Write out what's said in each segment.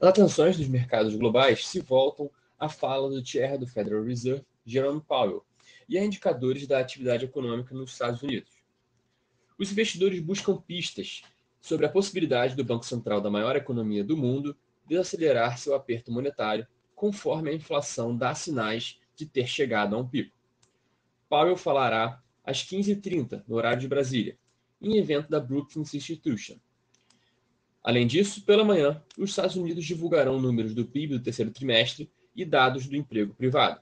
As atenções dos mercados globais se voltam à fala do chair do Federal Reserve, Jerome Powell, e a indicadores da atividade econômica nos Estados Unidos. Os investidores buscam pistas sobre a possibilidade do Banco Central da maior economia do mundo desacelerar seu aperto monetário conforme a inflação dá sinais de ter chegado a um pico. Powell falará às 15h30, no horário de Brasília, em evento da Brookings Institution, Além disso, pela manhã, os Estados Unidos divulgarão números do PIB do terceiro trimestre e dados do emprego privado.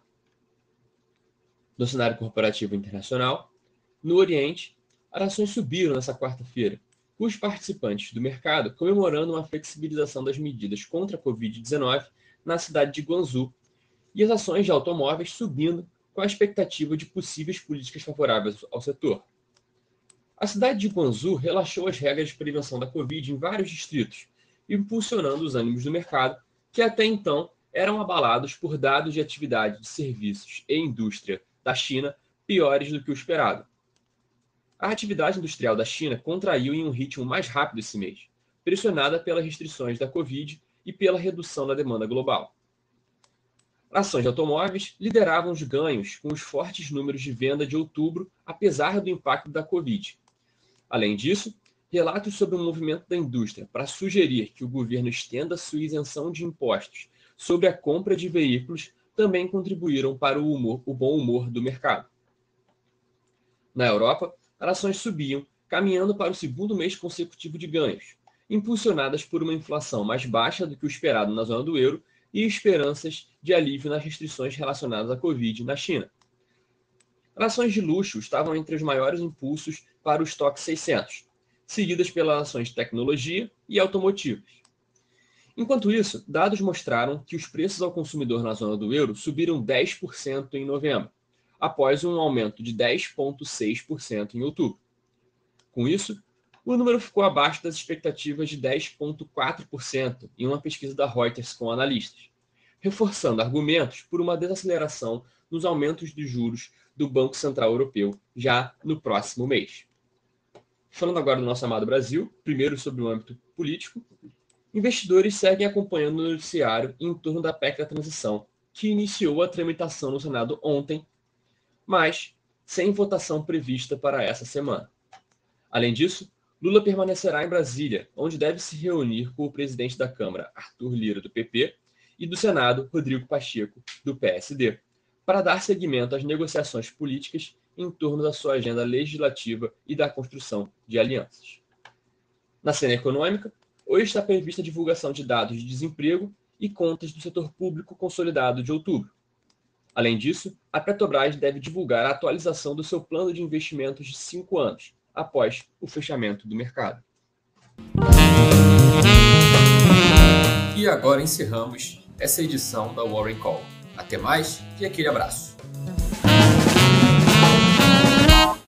No cenário corporativo internacional, no Oriente, as ações subiram nesta quarta-feira, com os participantes do mercado comemorando uma flexibilização das medidas contra a Covid-19 na cidade de Guangzhou e as ações de automóveis subindo com a expectativa de possíveis políticas favoráveis ao setor. A cidade de Guangzhou relaxou as regras de prevenção da Covid em vários distritos, impulsionando os ânimos do mercado, que até então eram abalados por dados de atividade de serviços e indústria da China piores do que o esperado. A atividade industrial da China contraiu em um ritmo mais rápido esse mês, pressionada pelas restrições da Covid e pela redução da demanda global. Ações de automóveis lideravam os ganhos com os fortes números de venda de outubro, apesar do impacto da Covid, Além disso, relatos sobre o movimento da indústria para sugerir que o governo estenda sua isenção de impostos sobre a compra de veículos também contribuíram para o, humor, o bom humor do mercado. Na Europa, as ações subiam, caminhando para o segundo mês consecutivo de ganhos, impulsionadas por uma inflação mais baixa do que o esperado na zona do euro e esperanças de alívio nas restrições relacionadas à Covid na China. Ações de luxo estavam entre os maiores impulsos para o estoque 600, seguidas pelas ações de tecnologia e automotivos. Enquanto isso, dados mostraram que os preços ao consumidor na zona do euro subiram 10% em novembro, após um aumento de 10,6% em outubro. Com isso, o número ficou abaixo das expectativas de 10,4% em uma pesquisa da Reuters com analistas, reforçando argumentos por uma desaceleração nos aumentos de juros do Banco Central Europeu já no próximo mês. Falando agora do nosso amado Brasil, primeiro sobre o âmbito político, investidores seguem acompanhando o noticiário em torno da PEC da transição, que iniciou a tramitação no Senado ontem, mas sem votação prevista para essa semana. Além disso, Lula permanecerá em Brasília, onde deve se reunir com o presidente da Câmara, Arthur Lira, do PP, e do Senado, Rodrigo Pacheco, do PSD para dar seguimento às negociações políticas em torno da sua agenda legislativa e da construção de alianças. Na cena econômica, hoje está prevista a divulgação de dados de desemprego e contas do setor público consolidado de outubro. Além disso, a Petrobras deve divulgar a atualização do seu plano de investimentos de cinco anos, após o fechamento do mercado. E agora encerramos essa edição da Warren Call. Até mais e aquele abraço.